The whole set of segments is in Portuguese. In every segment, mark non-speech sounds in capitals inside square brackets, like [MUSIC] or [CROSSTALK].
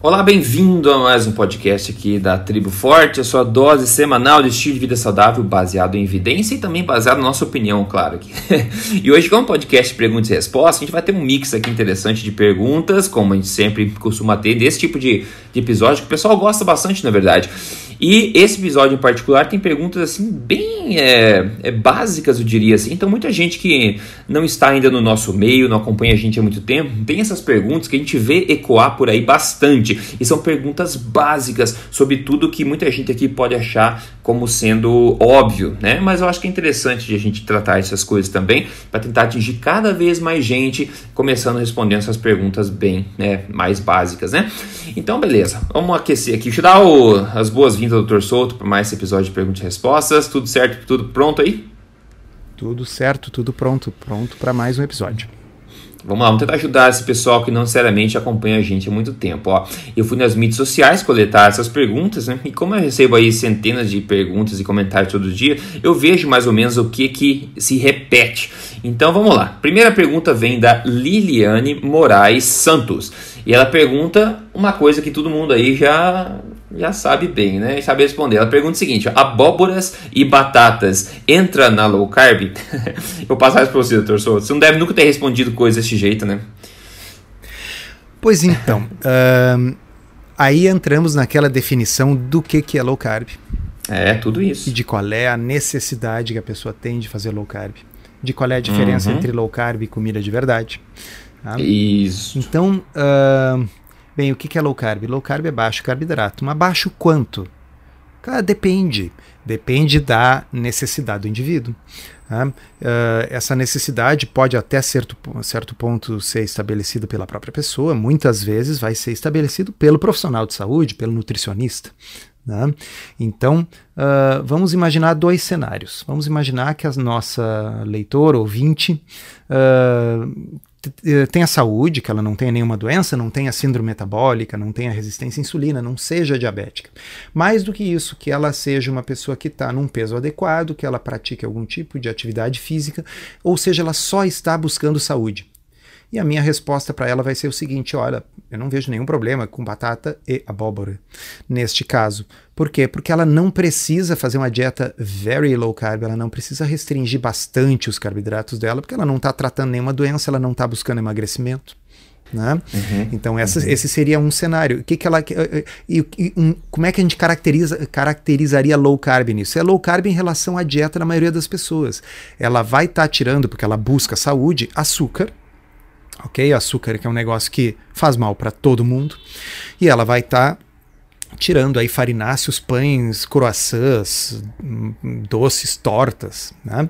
Olá, bem-vindo a mais um podcast aqui da Tribo Forte, a sua dose semanal de estilo de vida saudável baseado em evidência e também baseado na nossa opinião, claro. Aqui. [LAUGHS] e hoje, como podcast perguntas e respostas, a gente vai ter um mix aqui interessante de perguntas, como a gente sempre costuma ter, desse tipo de, de episódio que o pessoal gosta bastante, na verdade. E esse episódio em particular tem perguntas assim bem é, é, básicas, eu diria assim. Então muita gente que não está ainda no nosso meio, não acompanha a gente há muito tempo, tem essas perguntas que a gente vê ecoar por aí bastante. E são perguntas básicas sobre tudo que muita gente aqui pode achar como sendo óbvio, né? Mas eu acho que é interessante de a gente tratar essas coisas também para tentar atingir cada vez mais gente, começando respondendo essas perguntas bem né, mais básicas, né? Então, beleza, vamos aquecer aqui. Deixa eu dar o, as boas-vindas ao Dr. Souto para mais esse episódio de perguntas e respostas. Tudo certo? Tudo pronto aí? Tudo certo, tudo pronto. Pronto para mais um episódio. Vamos lá, vamos tentar ajudar esse pessoal que não necessariamente acompanha a gente há muito tempo. Ó, eu fui nas mídias sociais coletar essas perguntas, né? E como eu recebo aí centenas de perguntas e comentários todo dia, eu vejo mais ou menos o que, que se repete. Então vamos lá. Primeira pergunta vem da Liliane Moraes Santos. E ela pergunta uma coisa que todo mundo aí já já sabe bem, né? E sabe responder. Ela pergunta o seguinte: abóboras e batatas entra na low carb? [LAUGHS] Vou passar isso para você, doutor Souto. Você não deve nunca ter respondido coisa desse jeito, né? Pois então, [LAUGHS] uh, aí entramos naquela definição do que, que é low carb. É, tudo isso. E de qual é a necessidade que a pessoa tem de fazer low carb. De qual é a diferença uhum. entre low carb e comida de verdade. Tá? Isso. Então, uh, Bem, o que é low carb? Low carb é baixo carboidrato. Mas baixo quanto? Cara, depende. Depende da necessidade do indivíduo. Uh, essa necessidade pode até certo, certo ponto ser estabelecida pela própria pessoa, muitas vezes vai ser estabelecido pelo profissional de saúde, pelo nutricionista. Né? Então, uh, vamos imaginar dois cenários. Vamos imaginar que a nossa leitora, ouvinte, uh, tenha saúde, que ela não tenha nenhuma doença, não tenha síndrome metabólica, não tenha resistência à insulina, não seja diabética. Mais do que isso, que ela seja uma pessoa que está num peso adequado, que ela pratique algum tipo de atividade física, ou seja, ela só está buscando saúde. E a minha resposta para ela vai ser o seguinte: olha, eu não vejo nenhum problema com batata e abóbora neste caso. Por quê? Porque ela não precisa fazer uma dieta very low carb, ela não precisa restringir bastante os carboidratos dela, porque ela não está tratando nenhuma doença, ela não está buscando emagrecimento. Né? Uhum, então essa, uhum. esse seria um cenário. O que, que ela e, e um, como é que a gente caracteriza, caracterizaria low carb nisso? É low carb em relação à dieta da maioria das pessoas. Ela vai estar tá tirando porque ela busca saúde, açúcar, ok? Açúcar que é um negócio que faz mal para todo mundo e ela vai estar tá tirando aí farináceos, pães, croissants, doces, tortas, né?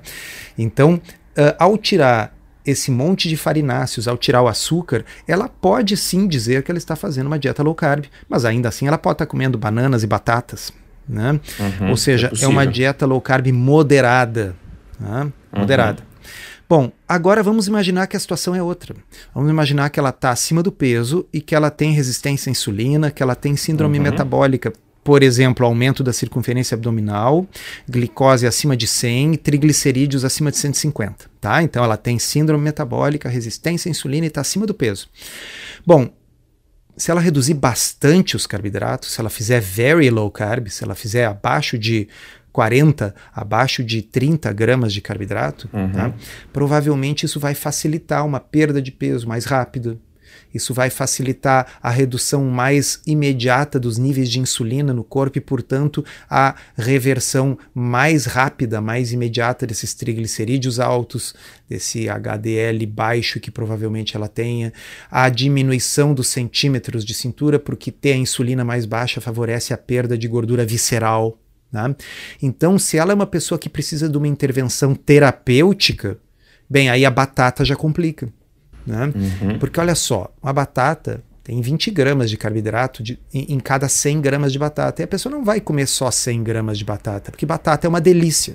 Então, uh, ao tirar esse monte de farináceos, ao tirar o açúcar, ela pode sim dizer que ela está fazendo uma dieta low carb, mas ainda assim ela pode estar comendo bananas e batatas, né? Uhum, Ou seja, é, é, uma dieta low carb moderada, né? Uhum. Bom, agora vamos imaginar que a situação é outra. Vamos imaginar que ela está acima do peso e que ela tem resistência à insulina, que ela tem síndrome uhum. metabólica, por exemplo, aumento da circunferência abdominal, glicose acima de 100 triglicerídeos acima de 150, tá? Então ela tem síndrome metabólica, resistência à insulina e está acima do peso. Bom, se ela reduzir bastante os carboidratos, se ela fizer very low carb, se ela fizer abaixo de 40 abaixo de 30 gramas de carboidrato, uhum. tá? provavelmente isso vai facilitar uma perda de peso mais rápida. Isso vai facilitar a redução mais imediata dos níveis de insulina no corpo e, portanto, a reversão mais rápida, mais imediata desses triglicerídeos altos, desse HDL baixo que provavelmente ela tenha, a diminuição dos centímetros de cintura, porque ter a insulina mais baixa favorece a perda de gordura visceral. Né? Então, se ela é uma pessoa que precisa de uma intervenção terapêutica, bem, aí a batata já complica. Né? Uhum. Porque olha só, uma batata tem 20 gramas de carboidrato de, em, em, cada 100 gramas de batata. E a pessoa não vai comer só 100 gramas de batata, porque batata é uma delícia.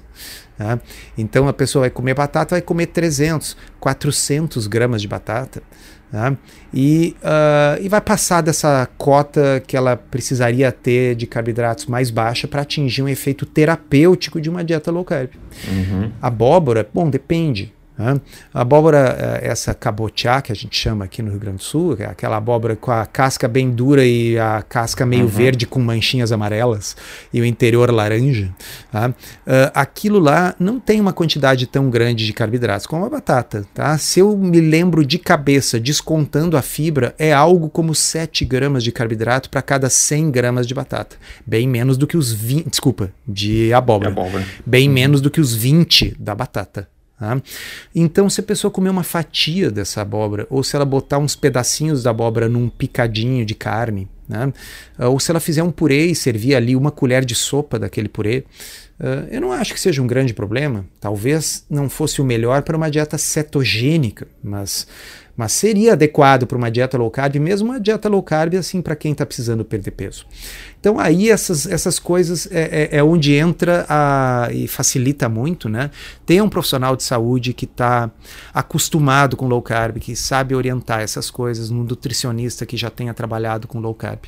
Né? Então a pessoa vai comer batata, vai comer 300, 400 gramas de batata. Né? E, uh, e vai passar dessa cota que ela precisaria ter de carboidratos mais baixa para atingir um efeito terapêutico de uma dieta low carb. Uhum. Abóbora, bom, depende. Né? A abóbora, eh, essa cabotiá, que a gente chama aqui no Rio Grande do Sul, é aquela abóbora com a casca bem dura e a casca meio uhum. verde com manchinhas amarelas e o interior laranja, tá? uh, aquilo lá não tem uma quantidade tão grande de carboidratos como a batata. Tá? Se eu me lembro de cabeça, descontando a fibra, é algo como 7 gramas de carboidrato para cada 100 gramas de batata. Bem menos do que os 20, desculpa, de abóbora. De abóbora. Bem uhum. menos do que os 20 da batata. Tá? Então, se a pessoa comer uma fatia dessa abóbora, ou se ela botar uns pedacinhos da abóbora num picadinho de carne, né? ou se ela fizer um purê e servir ali uma colher de sopa daquele purê, uh, eu não acho que seja um grande problema. Talvez não fosse o melhor para uma dieta cetogênica, mas mas seria adequado para uma dieta low carb, mesmo uma dieta low carb assim para quem está precisando perder peso. Então aí essas, essas coisas é, é, é, onde entra a, e facilita muito, né? Ter um profissional de saúde que está acostumado com low carb, que sabe orientar essas coisas, um nutricionista que já tenha trabalhado com low carb.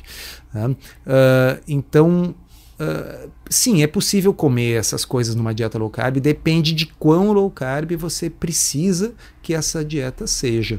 Né? Uh, então Uh, sim, é possível comer essas coisas numa dieta low carb, depende de quão low carb você precisa que essa dieta seja.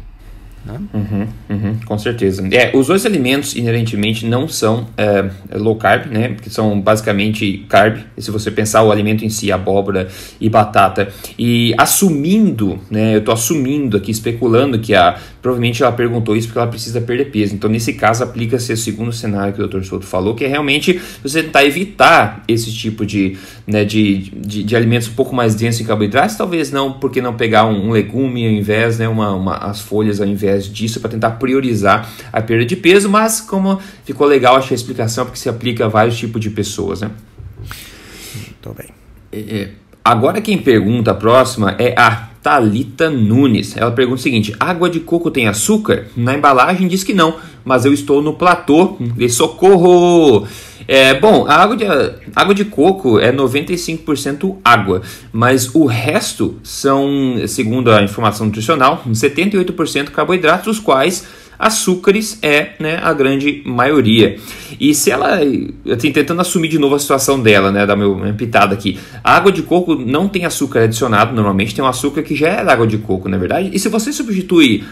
Né? Uhum, uhum, com certeza. É, os dois alimentos inerentemente não são é, low carb, né? Porque são basicamente carb. E se você pensar o alimento em si, abóbora e batata, e assumindo, né? Eu estou assumindo aqui, especulando que a provavelmente ela perguntou isso porque ela precisa perder peso. Então, nesse caso, aplica-se o segundo cenário que o Dr. Souto falou, que é realmente você tentar evitar esse tipo de, né, de, de, de alimentos um pouco mais densos em carboidratos. Talvez não, porque não pegar um, um legume ao invés, né, uma, uma, as folhas ao invés disso, para tentar priorizar a perda de peso. Mas, como ficou legal, achei a explicação, porque se aplica a vários tipos de pessoas. Né? Muito bem. É, é agora, quem pergunta a próxima é a Talita Nunes. Ela pergunta o seguinte: água de coco tem açúcar? Na embalagem diz que não, mas eu estou no platô de socorro. É, bom, a água de, a água de coco é 95% água, mas o resto são, segundo a informação nutricional, 78% carboidratos, os quais açúcares é né, a grande maioria. E se ela, assim, tentando assumir de novo a situação dela, né, da minha pitada aqui, a água de coco não tem açúcar adicionado, normalmente tem um açúcar que já é da água de coco, na é verdade. E se você substituir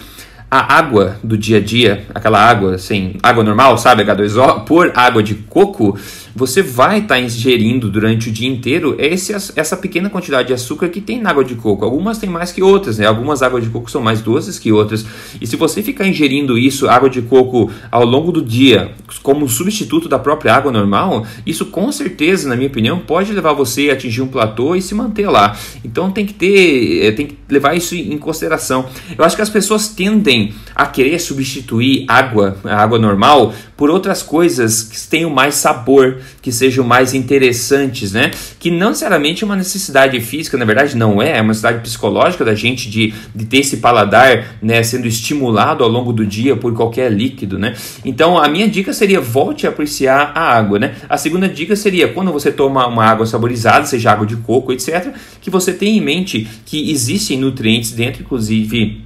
a água do dia a dia, aquela água, assim, água normal, sabe, H2O, por água de coco, você vai estar tá ingerindo durante o dia inteiro esse, essa pequena quantidade de açúcar que tem na água de coco. Algumas tem mais que outras, né? Algumas águas de coco são mais doces que outras. E se você ficar ingerindo isso, água de coco, ao longo do dia, como substituto da própria água normal, isso com certeza, na minha opinião, pode levar você a atingir um platô e se manter lá. Então tem que ter, eh, tem que levar isso em consideração. Eu acho que as pessoas tendem a querer substituir água, a água normal, por outras coisas que tenham mais sabor, que sejam mais interessantes, né? Que não necessariamente é uma necessidade física, na verdade não é, é uma necessidade psicológica da gente de, de ter esse paladar, né, sendo estimulado ao longo do dia por qualquer líquido, né? Então a minha dica seria volte a apreciar a água, né? A segunda dica seria quando você toma uma água saborizada, seja água de coco, etc, que você tenha em mente que existem nutrientes dentro, inclusive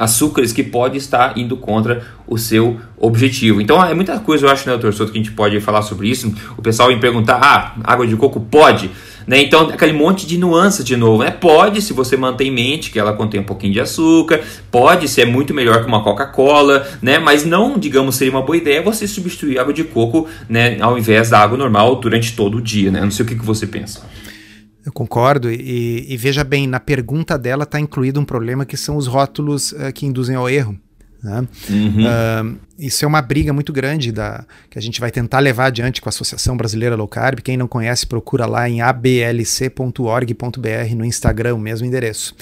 açúcares que pode estar indo contra o seu objetivo. Então é muita coisa, eu acho, né, doutor Souto, que a gente pode falar sobre isso. O pessoal vem perguntar: ah, água de coco pode? Né? Então, aquele monte de nuances de novo. Né? Pode, se você mantém em mente que ela contém um pouquinho de açúcar, pode ser muito melhor que uma Coca-Cola, né? mas não, digamos, seria uma boa ideia você substituir água de coco né, ao invés da água normal durante todo o dia. Né? Não sei o que, que você pensa. Eu concordo, e, e, veja bem, na pergunta dela está incluído um problema que são os rótulos uh, que induzem ao erro. Né? Uhum. Uh, isso é uma briga muito grande da, que a gente vai tentar levar adiante com a Associação Brasileira Low Carb. Quem não conhece, procura lá em ablc.org.br no Instagram, o mesmo endereço.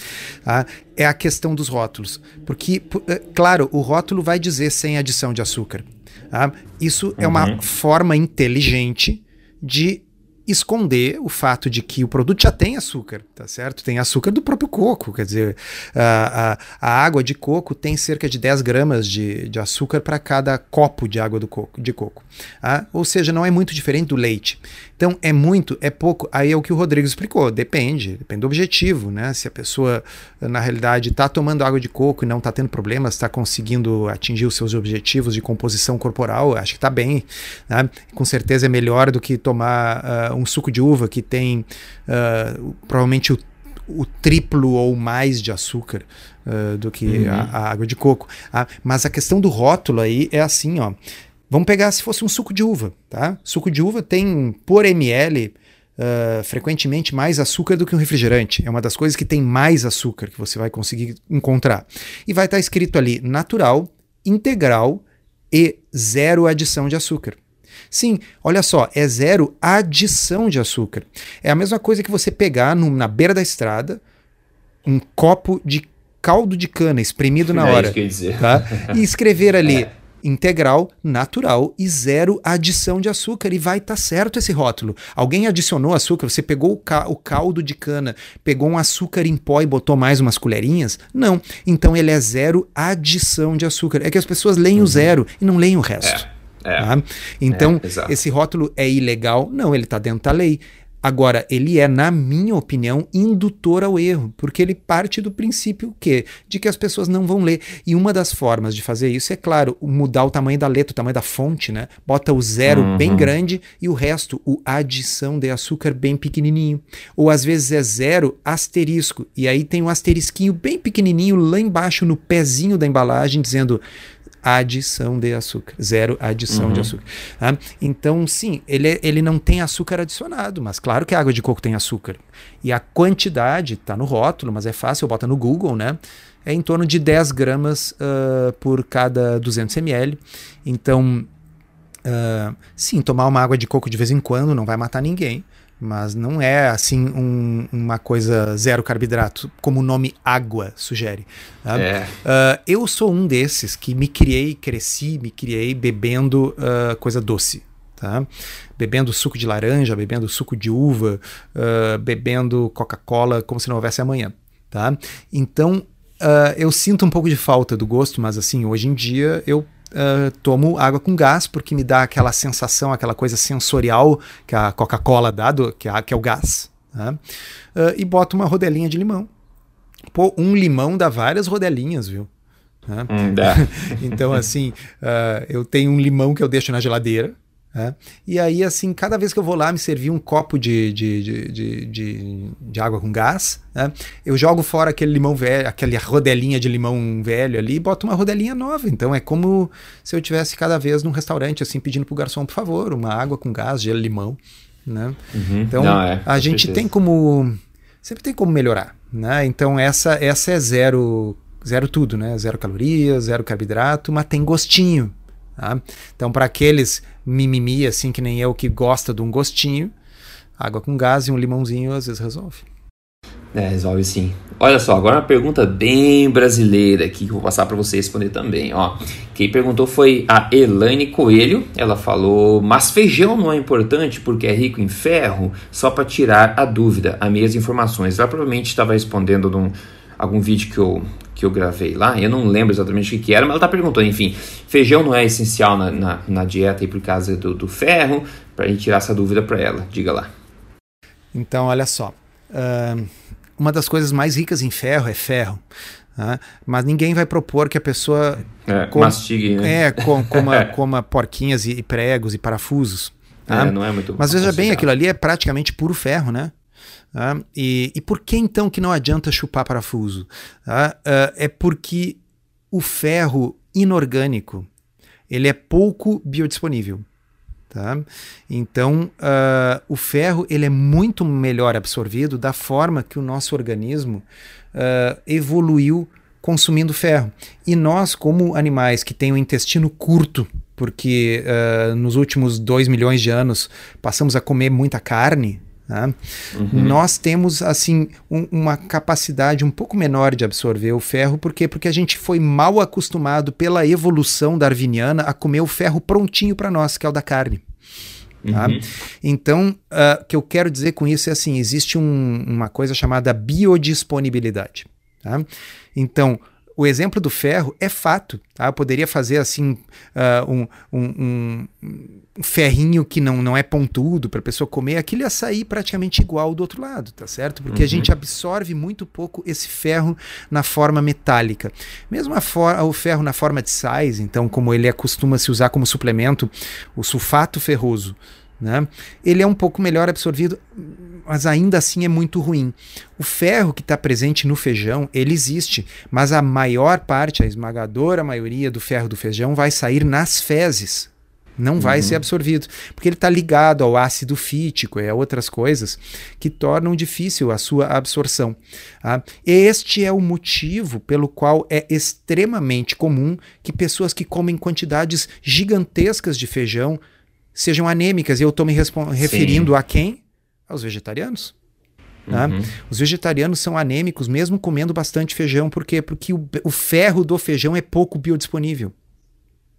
Tá? É a questão dos rótulos. Porque, eh, claro, o rótulo vai dizer sem adição de açúcar. Tá? Isso uhum. é uma uhum. forma inteligente de esconder o fato de que o produto já tem açúcar, tá certo? Tem açúcar do próprio coco, quer dizer, a, a, a água de coco tem cerca de 10 gramas de, de açúcar para cada copo de água do coco, de coco. Ah? Ou seja, não é muito diferente do leite. Então, é muito, é pouco. Aí é o que o Rodrigo explicou, depende, depende do objetivo, né? Se a pessoa, na realidade, está tomando água de coco e não está tendo problemas, está conseguindo atingir os seus objetivos de composição corporal, acho que está bem. Né? Com certeza é melhor do que tomar uh, um suco de uva que tem uh, provavelmente o o triplo ou mais de açúcar uh, do que uhum. a, a, água de coco. Ah, mas a questão do rótulo aí é assim, ó. Vamos pegar se fosse um suco de uva, tá? Suco de uva tem por ml uh, frequentemente mais açúcar do que um refrigerante. É uma das coisas que tem mais açúcar que você vai conseguir encontrar. E vai estar tá escrito ali natural, integral e zero adição de açúcar. Sim, olha só, é zero adição de açúcar. É a mesma coisa que você pegar no, na beira da estrada um copo de caldo de cana espremido na é hora. Tá? [LAUGHS] E escrever ali é integral, natural e zero adição de açúcar. E vai estar tá certo esse rótulo. Alguém adicionou açúcar, você pegou o, ca o, caldo de cana, pegou um açúcar em pó e botou mais umas colherinhas? Não. Então ele é zero adição de açúcar. É que as pessoas leem uhum. o zero e não leem o resto. É, é, tá? Então, é, esse rótulo é ilegal? Não, ele está dentro da lei. Agora, ele é, na minha opinião, indutor ao erro, porque ele parte do princípio que de que as pessoas não vão ler. E uma das formas de fazer isso é, claro, mudar o tamanho da letra, o tamanho da fonte, né? Bota o zero uhum. bem grande e o resto, o adição de açúcar bem pequenininho. Ou às vezes é zero asterisco, e aí tem um asterisquinho bem pequenininho lá embaixo no pezinho da embalagem dizendo adição de açúcar, zero adição uhum. de açúcar. Tá? Então, sim, ele, ele não tem açúcar adicionado, mas claro que a água de coco tem açúcar. E a quantidade está no rótulo, mas é fácil, bota no Google, né? É em torno de 10 gramas uh, por cada 200 ml. Então, uh, sim, tomar uma água de coco de vez em quando não vai matar ninguém mas não é assim um, uma coisa zero carboidrato, como o nome água sugere. É. Uh, eu sou um desses que me criei, cresci, me criei bebendo uh, coisa doce. Tá? Bebendo suco de laranja, bebendo suco de uva, uh, bebendo Coca-Cola como se não houvesse amanhã. Tá? Então eu sinto um pouco de falta do gosto, mas assim, hoje em dia eu uh, tomo água com gás, porque me dá aquela sensação, aquela coisa sensorial que a Coca-Cola dá, do, que, é, que é o gás. Né? Uh, e boto uma rodelinha de limão. Pô, um limão dá várias rodelinhas, viu? Né? Hum, [LAUGHS] então, assim, uh, eu tenho um limão que eu deixo na geladeira, é. E aí, assim, cada vez que eu vou lá me servir um copo de, de, de, de, de água com gás, né, eu jogo fora aquele limão velho, aquela rodelinha de limão velho ali e boto uma rodelinha nova. Então é como se eu tivesse cada vez num restaurante, assim, pedindo pro garçom, por favor, uma água com gás, gelo, limão. Né? Uhum. Então Não, é, a gente certeza. tem como. Sempre tem como melhorar. Né? Então essa, essa é zero, zero tudo, né? Zero calorias, zero carboidrato, mas tem gostinho. Tá? Então, para aqueles mimimi, assim que nem eu, que gosta de um gostinho, água com gás e um limãozinho às vezes resolve. É, resolve sim. Olha só, agora uma pergunta bem brasileira aqui que eu vou passar para você responder também. Ó, quem perguntou foi a Elaine Coelho. Ela falou: Mas feijão não é importante porque é rico em ferro? Só para tirar a dúvida, as minhas informações. Ela provavelmente estava respondendo num, algum vídeo que eu, que eu gravei lá, eu não lembro exatamente o que, que era, mas ela está perguntando, enfim, feijão não é essencial na, na, na dieta e por causa do, do ferro, para a gente tirar essa dúvida para ela, diga lá. Então, olha só, uh, uma das coisas mais ricas em ferro é ferro, né? mas ninguém vai propor que a pessoa é, com, mastigue, né? é, com, coma, [LAUGHS] coma porquinhas e, e, pregos e parafusos. Tá? É, não é muito Mas veja bem, aquilo ali é praticamente puro ferro, né? Tá? E, e por que então que não adianta chupar parafuso? Tá? Uh, é porque o ferro inorgânico ele é pouco biodisponível. Tá? Então, uh, o ferro ele é muito melhor absorvido da forma que o nosso organismo uh, evoluiu consumindo ferro. E nós, como animais que têm o intestino curto, porque uh, nos últimos dois milhões de anos passamos a comer muita carne, Tá? Uhum. Nós temos assim um, uma capacidade um pouco menor de absorver o ferro, por quê? Porque a gente foi mal acostumado pela evolução darwiniana a comer o ferro prontinho para nós, que é o da carne. Tá? Uhum. Então, uh, o que eu quero dizer com isso é assim: existe um, uma coisa chamada biodisponibilidade. Tá? Então, o exemplo do ferro é fato. Tá? Eu poderia fazer assim uh, um, um, um, ferrinho que não, não é pontudo para a pessoa comer, aquilo ia sair praticamente igual do outro lado, tá certo? Porque uhum. a gente absorve muito pouco esse ferro na forma metálica. Mesmo o ferro na forma de sais, então, como ele costuma se usar como suplemento, o sulfato ferroso. Né? Ele é um pouco melhor absorvido, mas ainda assim é muito ruim. O ferro que está presente no feijão, ele existe, mas a maior parte, a esmagadora maioria do ferro do feijão vai sair nas fezes. Não uhum. vai ser absorvido, porque ele está ligado ao ácido fítico e a outras coisas que tornam difícil a sua absorção. Tá? Este é o motivo pelo qual é extremamente comum que pessoas que comem quantidades gigantescas de feijão sejam anêmicas. E eu estou me referindo Sim. a quem? Aos vegetarianos. Tá? Uhum. Os vegetarianos são anêmicos mesmo comendo bastante feijão. Por quê? Porque o, o ferro do feijão é pouco biodisponível.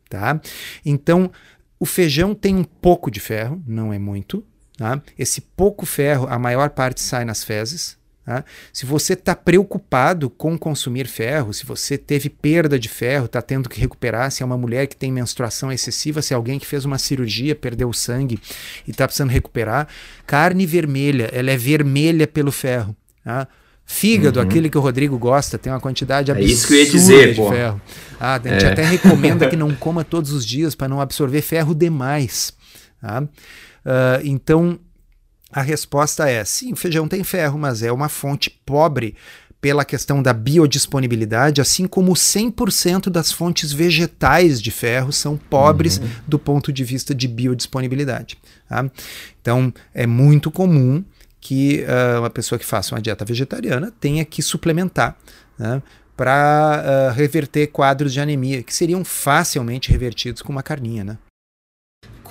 Tá? Então, o feijão tem um pouco de ferro, não é muito. Tá? Esse pouco ferro, a maior parte sai nas fezes. Tá? Se você está preocupado com consumir ferro, se você teve perda de ferro, está tendo que recuperar, se é uma mulher que tem menstruação excessiva, se é alguém que fez uma cirurgia, perdeu sangue e está precisando recuperar, carne vermelha, ela é vermelha pelo ferro. Tá? Fígado, uhum. aquele que o Rodrigo gosta, tem uma quantidade absurda é isso que eu ia dizer, de pô. ferro. Ah, a gente é. até recomenda que não [LAUGHS] coma todos os dias para não absorver ferro demais. Tá? Uh, então, a resposta é: sim, o feijão tem ferro, mas é uma fonte pobre pela questão da biodisponibilidade, assim como 100% das fontes vegetais de ferro são pobres uhum. do ponto de vista de biodisponibilidade. Tá? Então, é muito comum que uh, uma pessoa que faça uma dieta vegetariana tenha que suplementar né, para uh, ah, reverter quadros de anemia, que seriam facilmente revertidos com uma carninha. Né?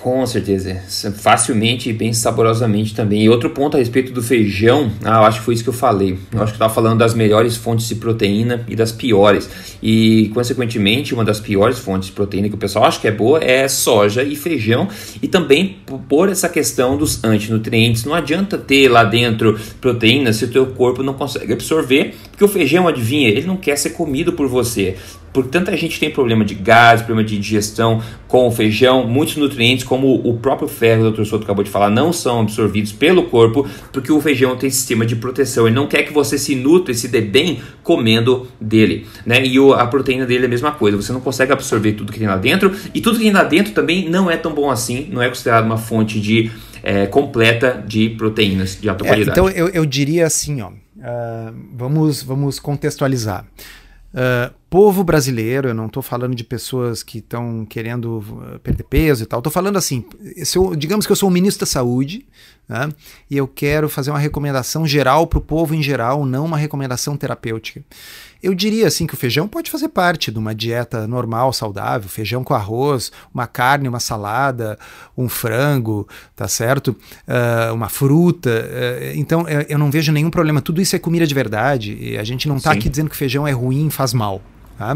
Com certeza, facilmente e bem saborosamente também. E outro ponto a respeito do feijão, ah, eu acho que foi isso que eu falei. Eu acho que eu estava falando das melhores fontes de proteína e das piores. E, consequentemente, uma das piores fontes de proteína que o pessoal acha que é boa é soja e feijão. E também por essa questão dos antinutrientes. Não adianta ter lá dentro proteína se o teu corpo não consegue absorver, porque o feijão, adivinha, ele não quer ser comido por você. Por tanta gente tem problema de gás, problema de digestão com o feijão, muitos nutrientes, como o próprio ferro, o Dr. Soto acabou de falar, não são absorvidos pelo corpo, porque o feijão tem sistema de proteção. Ele não quer que você se nutre, se dê bem comendo dele. Né? E a proteína dele é a mesma coisa, você não consegue absorver tudo que tem lá dentro, e tudo que tem lá dentro também não é tão bom assim, não é considerado uma fonte de é, completa de proteínas de alta é, qualidade. Então eu, eu diria assim, ó, uh, vamos, vamos contextualizar. Uh, povo brasileiro, eu não estou falando de pessoas que estão querendo uh, perder peso e tal, estou falando assim, eu, digamos que eu sou o ministro da saúde né, e eu quero fazer uma recomendação geral para o povo em geral, não uma recomendação terapêutica. Eu diria assim que o feijão pode fazer parte de uma dieta normal, saudável, feijão com arroz, uma carne, uma salada, um frango, tá certo? Uh, uma fruta. Uh, então eu não vejo nenhum problema. Tudo isso é comida de verdade. E a gente não está aqui dizendo que feijão é ruim, faz mal. Tá?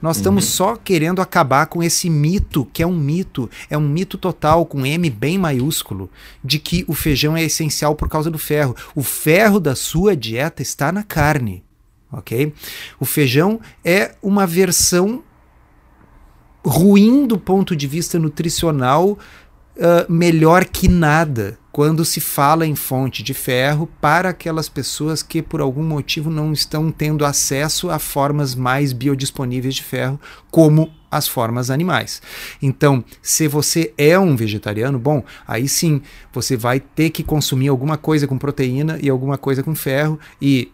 Nós uhum. estamos só querendo acabar com esse mito, que é um mito, é um mito total, com M bem maiúsculo, de que o feijão é essencial por causa do ferro. O ferro da sua dieta está na carne ok? O feijão é uma versão ruim do ponto de vista nutricional, uh, melhor que nada, quando se fala em fonte de ferro para aquelas pessoas que por algum motivo não estão tendo acesso a formas mais biodisponíveis de ferro, como as formas animais. Então, se você é um vegetariano, bom, aí sim você vai ter que consumir alguma coisa com proteína e alguma coisa com ferro e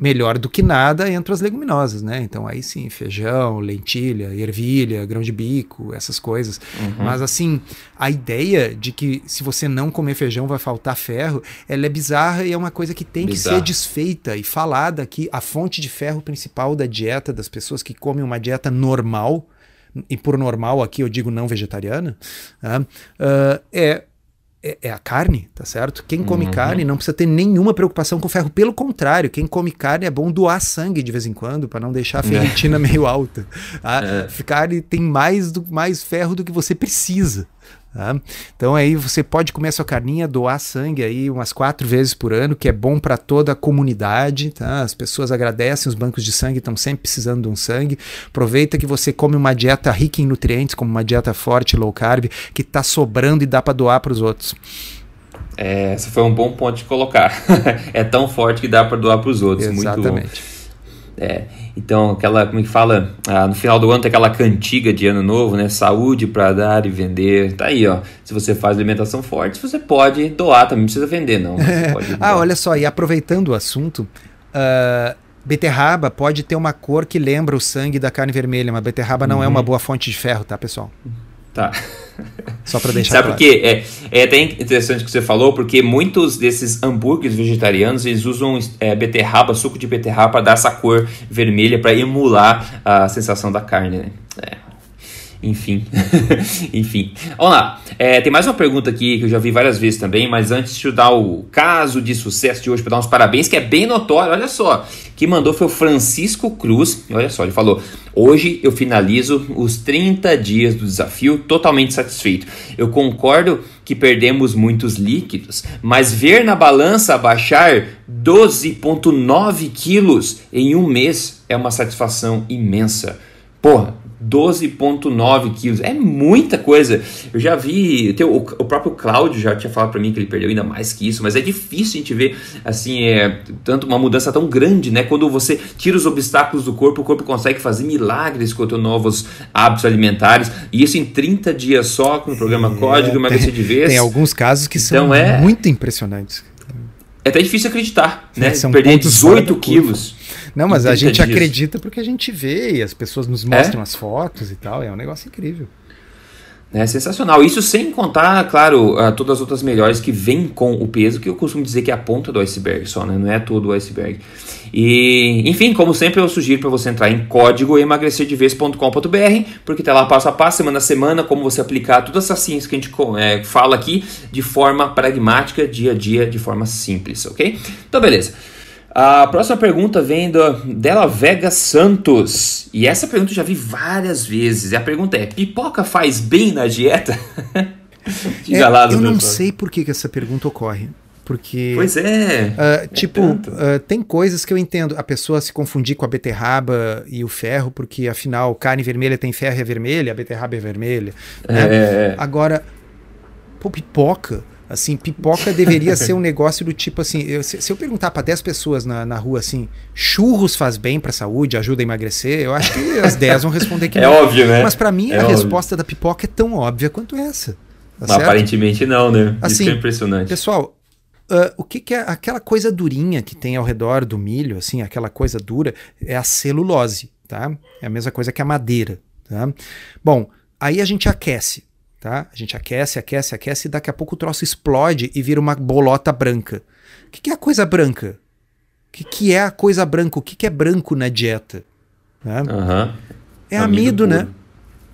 melhor do que nada entre as leguminosas, né? Então aí sim, feijão, lentilha, ervilha, grão de bico, essas coisas. Uhum. Mas assim, a ideia de que se você não comer feijão vai faltar ferro, ela é bizarra e é uma coisa que tem Bizarro. que ser desfeita e falada que a fonte de ferro principal da dieta das pessoas que comem uma dieta normal, e por normal aqui eu digo não vegetariana, uh, é é, é, a carne, tá certo? Quem come uhum. carne não precisa ter nenhuma preocupação com ferro. Pelo contrário, quem come carne é bom doar sangue de vez em quando para não deixar a ferritina é. [LAUGHS] meio alta. A é. carne tem mais, do, mais ferro do que você precisa. Tá? Então aí você pode comer a sua carninha, doar sangue aí umas quatro vezes por ano, que é bom para toda a comunidade. Tá? As pessoas agradecem, os bancos de sangue estão sempre precisando de um sangue. Aproveita que você come uma dieta rica em nutrientes, como uma dieta forte, low carb, que está sobrando e dá para doar para os outros. É, esse foi um bom ponto de colocar. [LAUGHS] é tão forte que dá para doar para os outros. Exatamente. Muito, é. Então, aquela, como é que fala? Ah, no final do ano tem aquela cantiga de ano novo, né? Saúde para dar e vender. Tá aí, ó. Se você faz alimentação forte, você pode doar, também não precisa vender, não. [LAUGHS] ah, olha só, e aproveitando o assunto, uh, beterraba pode ter uma cor que lembra o sangue da carne vermelha, mas beterraba não é uma uhum. boa fonte de ferro, tá, pessoal? Tá. Só para deixar Sabe claro. por quê? É, é até interessante o que você falou, porque muitos desses hambúrgueres vegetarianos, eles usam é, beterraba, suco de beterraba para dar essa cor vermelha, para emular a sensação da carne, né? É. Enfim, [LAUGHS] enfim. Vamos lá. É, tem mais uma pergunta aqui que eu já vi várias vezes também, mas antes de eu dar o caso de sucesso de hoje para dar uns parabéns, que é bem notório, olha só. Que mandou foi o Francisco Cruz. Olha só, ele falou: Hoje eu finalizo os 30 dias do desafio totalmente satisfeito. Eu concordo que perdemos muitos líquidos, mas ver na balança baixar 12,9 quilos em um mês é uma satisfação imensa. Porra, 12,9 quilos. É muita coisa. Eu já vi. O, o próprio Cláudio já tinha falado para mim que ele perdeu ainda mais que isso, mas é difícil a gente ver assim, é, tanto uma mudança tão grande, né? Quando você tira os obstáculos do corpo, o corpo consegue fazer milagres com novos hábitos alimentares. E isso em 30 dias só, com o programa é, Código Emagrecer de Vez. Tem alguns casos que então são é, muito impressionantes. É até difícil acreditar, né? É, Perder 18 quilos. Não, mas a gente dias. acredita porque a gente vê e as pessoas nos mostram é? as fotos e tal. É um negócio incrível. É sensacional. Isso sem contar, claro, uh, todas as outras melhores que vêm com o peso, que eu costumo dizer que é a ponta do iceberg só, né? Não é todo o iceberg. E, enfim, como sempre, eu sugiro para você entrar em código emagrecerdevez.com.br, porque tá lá passo a passo, semana a semana, como você aplicar todas essas ciências que a gente é, fala aqui de forma pragmática, dia a dia, de forma simples, ok? Então, beleza. A próxima pergunta vem do, dela Vega Santos. E essa pergunta eu já vi várias vezes. E a pergunta é: pipoca faz bem na dieta? [LAUGHS] Diga é, lá, Eu não sei por que, que essa pergunta ocorre. Porque. Pois é. Uh, tipo, uh, tem coisas que eu entendo. A pessoa se confundir com a beterraba e o ferro, porque afinal, carne vermelha tem ferro e é vermelha, a beterraba é vermelha. Né? É, é. Agora, pô, pipoca Assim, pipoca deveria [LAUGHS] ser um negócio do tipo assim, eu, se, se, eu perguntar para 10 pessoas na, na rua assim, churros faz bem para saúde, ajuda a emagrecer, eu acho que as 10 vão responder que é não. óbvio, né? Mas para mim é a óbvio. resposta da pipoca é tão óbvia quanto essa. Tá aparentemente não, né? Assim, Isso é impressionante. Pessoal, Uh, o que, que, é aquela coisa durinha que tem ao redor do milho, assim, aquela coisa dura, é a celulose, tá? É a mesma coisa que a madeira, tá? Bom, aí a gente aquece. Tá? A gente aquece, aquece, aquece e daqui a pouco o troço explode e vira uma bolota branca. O que, que é a coisa branca? O que, que é a coisa branca? O que, que é branco na dieta? Né? Uhum. É amido, amido né?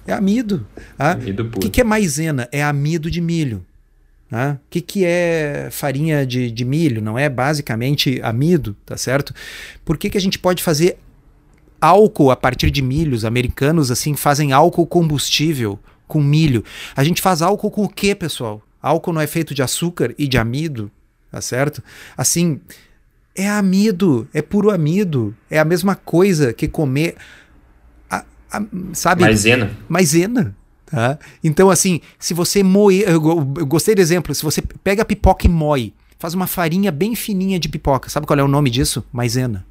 É amido. Ah, amido puro. O que, que é maisena? É amido de milho. O que, que é farinha de, de milho? Não é basicamente amido, tá certo? Por que, que a gente pode fazer álcool a partir de milho? Os americanos assim fazem álcool combustível com milho. A gente faz álcool com o quê, pessoal? Álcool não é feito de açúcar e de amido, tá certo? Assim, é amido, é puro amido. É a mesma coisa que comer. A, a, sabe? Maisena. Maisena. Tá? Então, assim, se você moer. Eu, gostei do exemplo. Se você pega a pipoca e moe, faz uma farinha bem fininha de pipoca. Sabe qual é o nome disso? Maisena.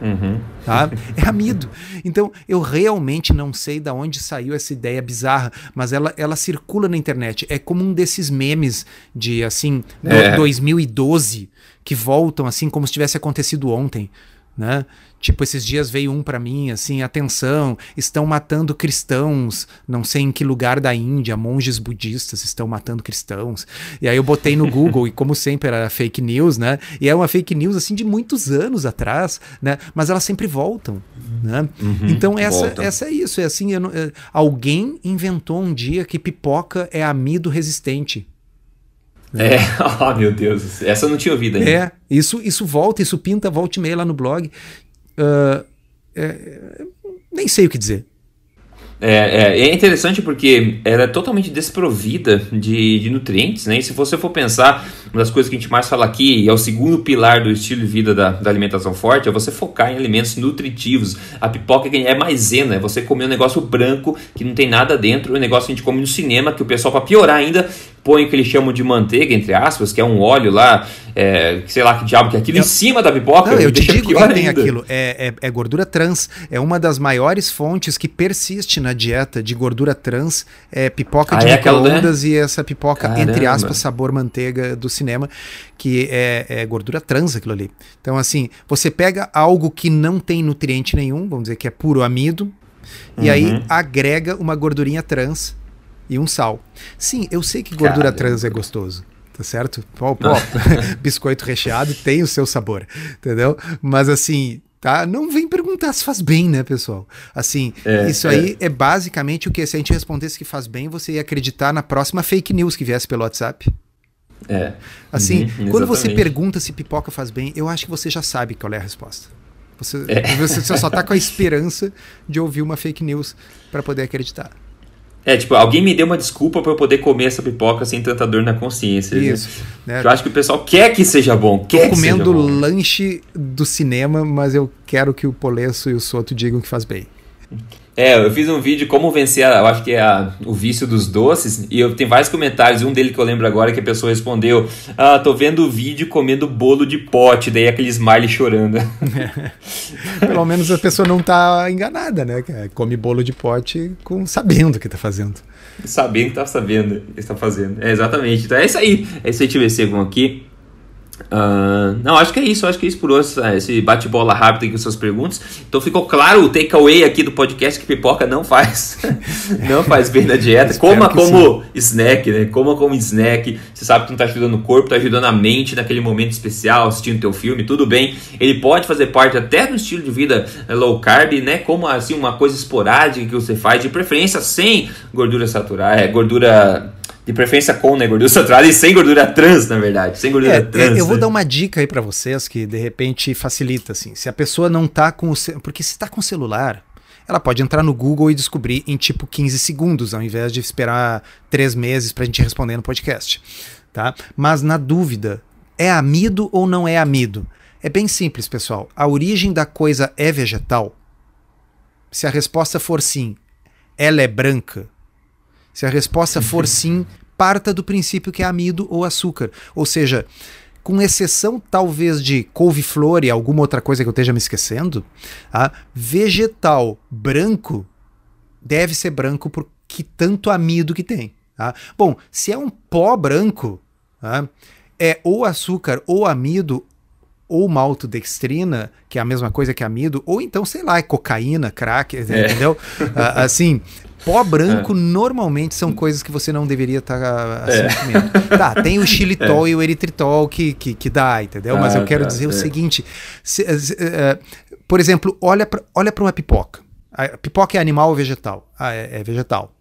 Uhum. Tá? É amido. Então, eu realmente não sei de onde saiu essa ideia bizarra, mas ela, ela circula na internet. É como um desses memes de, assim, é. 2012, que voltam, assim, como se tivesse acontecido ontem né? Tipo, esses dias veio um para mim, assim, atenção, estão matando cristãos, não sei em que lugar da Índia, monges budistas estão matando cristãos. E aí eu botei no Google e como sempre era fake news, né? E é uma fake news assim de muitos anos atrás, né? Mas elas sempre voltam, né? Uhum, então essa, essa é isso, é assim, não, é, alguém inventou um dia que pipoca é amido resistente. É, [LAUGHS] oh meu Deus, essa eu não tinha ouvido ainda. É, isso, isso volta, isso pinta, volta e meia lá no blog. Uh, é, nem sei o que dizer. É, é, é, interessante porque ela é totalmente desprovida de, de, nutrientes, né? E se você for pensar, uma das coisas que a gente mais fala aqui, e é o segundo pilar do estilo de vida da, da, alimentação forte, é você focar em alimentos nutritivos. A pipoca é maisena, é você comer um negócio branco que não tem nada dentro, o um negócio que a gente come no cinema, que o pessoal, para piorar ainda, põem o que eles chamam de manteiga, entre aspas, que é um óleo lá, é, sei lá que diabo que é aquilo, eu, em cima da pipoca. Não, eu te digo que tem aquilo. É, é, é, gordura trans. É uma das maiores fontes que persiste na dieta de gordura trans. É pipoca de ah, é micro-ondas e essa pipoca, Caramba. entre aspas, sabor manteiga do cinema, que é, é gordura trans aquilo ali. Então, assim, você pega algo que não tem nutriente nenhum, vamos dizer que é puro amido, e uhum. aí agrega uma gordurinha trans e um sal. Sim, eu sei que gordura Caramba. trans é gostoso. Tá certo? Pô, pô, [LAUGHS] biscoito recheado tem o seu sabor, entendeu? Mas assim, tá? Não vem perguntar se faz bem, né, pessoal? Assim, é, isso aí é. é. basicamente o que se a gente respondesse que faz bem, você ia acreditar na próxima fake news que viesse pelo WhatsApp. É. Assim, uhum, quando você pergunta se pipoca faz bem, eu acho que você já sabe qual é a resposta. Você, é. você só tá com a esperança de ouvir uma fake news para poder acreditar. É, tipo, alguém me deu uma desculpa para eu poder comer essa pipoca sem tanta dor na consciência. Né? Isso. Né? Eu acho que o pessoal quer que seja bom. Quer Tô comendo lanche do cinema, mas eu quero que o Polesso e o Soto digam que faz bem. É, eu fiz um vídeo como vencer, a, eu acho que é a, o vício dos doces, e eu tenho vários comentários, um dele que eu lembro agora que a pessoa respondeu: "Ah, tô vendo o vídeo comendo bolo de pote", daí aquele smile chorando. É. [LAUGHS] Pelo menos a pessoa não tá enganada, né? Come bolo de pote com sabendo o que tá fazendo. Sabendo que tá sabendo o que está fazendo. É exatamente. Então é isso aí. É isso aí, ver se aqui. Uh, não, acho que é isso, acho que é isso por hoje, é, esse bate-bola rápido aqui com suas perguntas. Então ficou claro o takeaway aqui do podcast que pipoca não faz, [LAUGHS] não faz bem na dieta. Coma como sim. snack, né? Coma como snack. Você sabe que não está ajudando o corpo, está ajudando a mente naquele momento especial, assistindo teu filme, tudo bem. Ele pode fazer parte até do estilo de vida é, low carb, né? Como assim uma coisa esporádica que você faz, de preferência sem gordura saturada, é, gordura de preferência com né, gordura [LAUGHS] saturada e sem gordura trans, na verdade. Sem gordura é, trans. Eu vou né? dar uma dica aí para vocês que de repente facilita, assim. Se a pessoa não tá com o. Porque se tá com o celular, ela pode entrar no Google e descobrir em tipo 15 segundos, ao invés de esperar três meses para a gente responder no podcast. Tá? Mas na dúvida, é amido ou não é amido? É bem simples, pessoal. A origem da coisa é vegetal? Se a resposta for sim, ela é branca. Se a resposta for [LAUGHS] sim, parta do princípio que é amido ou açúcar. Ou seja, com exceção talvez de couve-flor e alguma outra coisa que eu esteja me esquecendo, a vegetal branco deve ser branco porque tanto amido que tem. Tá? Bom, se é um pó branco, tá? é ou açúcar ou amido ou maltodextrina, que é a mesma coisa que amido, ou então, sei lá, é cocaína, crack, é. entendeu? assim, Pó branco é. normalmente são coisas que você não deveria estar tá, assim, é. comendo. Tá, tem o xilitol [LAUGHS] é. e o eritritol que, que, que dá, entendeu? Mas eu ah, quero tá, dizer o é. seguinte: se, uh, por exemplo, olha para olha uma pipoca. A pipoca é animal ou vegetal? Ah, é, é vegetal.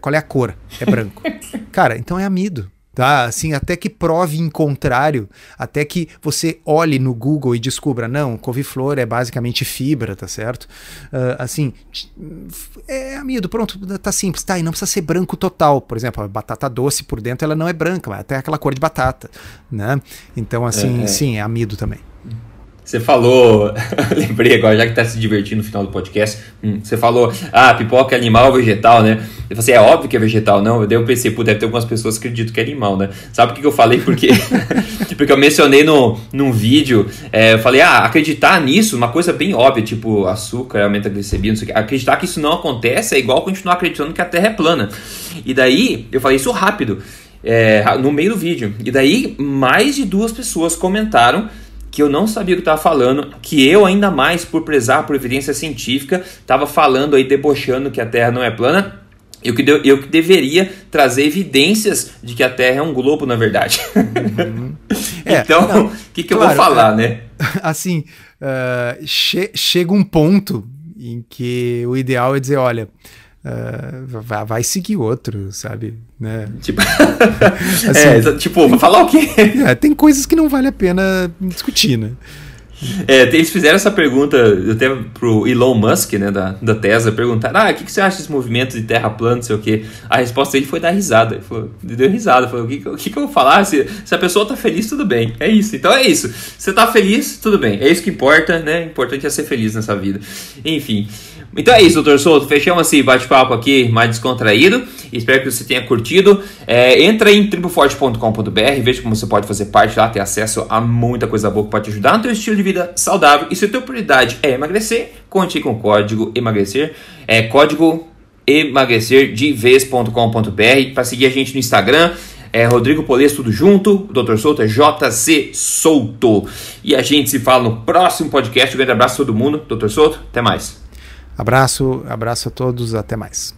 Qual é a cor? É branco. [LAUGHS] Cara, então é amido tá? Assim, até que prove em contrário, até que você olhe no Google e descubra, não, couve-flor é basicamente fibra, tá certo? Uh, assim, é amido, pronto, tá simples, tá? E não precisa ser branco total, por exemplo, a batata doce por dentro ela não é branca, mas até aquela cor de batata, né? Então, assim, é, é. sim, é amido também. Você falou, [LAUGHS] lembrei agora, já que tá se divertindo no final do podcast, hum, você falou, ah, pipoca é animal ou vegetal, né? Eu falei assim, é óbvio que é vegetal, não? Daí eu pensei, pô, deve ter algumas pessoas que acreditam que é animal, né? Sabe por que eu falei? Porque, [LAUGHS] porque eu mencionei no, num vídeo, é, eu falei, ah, acreditar nisso, uma coisa bem óbvia, tipo açúcar, aumenta a glicemia, não sei o que. Acreditar que isso não acontece é igual continuar acreditando que a Terra é plana. E daí, eu falei isso rápido, é, no meio do vídeo. E daí, mais de duas pessoas comentaram que eu não sabia o que estava falando, que eu ainda mais por prezar por evidência científica estava falando aí debochando que a Terra não é plana. Eu que, de, eu que deveria trazer evidências de que a Terra é um globo, na verdade. Uhum. [LAUGHS] É, então, o que, que claro, eu vou falar, é, né? [LAUGHS] Assim, uh, che chega um ponto em que o ideal é dizer, olha, Uh, vai seguir outro, sabe? Né? Tipo, [LAUGHS] assim, é, tipo, vai falar o quê? É, tem coisas que não vale a pena discutir, né? É, eles fizeram essa pergunta até pro Elon Musk, né, da, da Tesla, perguntaram, ah, o que, que você acha desse movimento de terra plana, não sei o quê. A resposta dele foi dar risada. Ele, falou, deu risada, falou, o que, o que, que eu vou falar? Se, se a pessoa tá feliz, tudo bem. É isso. Então é isso. Você tá feliz, tudo bem. É isso que importa, né? O importante é ser feliz nessa vida. Enfim. Então é isso, doutor Souto. Fechamos esse bate-papo aqui mais descontraído. Espero que você tenha curtido. É, entra em triboforte.com.br, veja como você pode fazer parte lá, ter acesso a muita coisa boa que pode te ajudar no teu estilo de vida saudável. E se a tua prioridade é emagrecer, conte com o código emagrecer. É código emagrecerdevez.com.br para seguir a gente no Instagram. É Rodrigo Polesso, tudo junto. O. Souto é JC Souto. E a gente se fala no próximo podcast. Um grande abraço a todo mundo. Dr. Souto, até mais. Abraço, abraço a todos, até mais.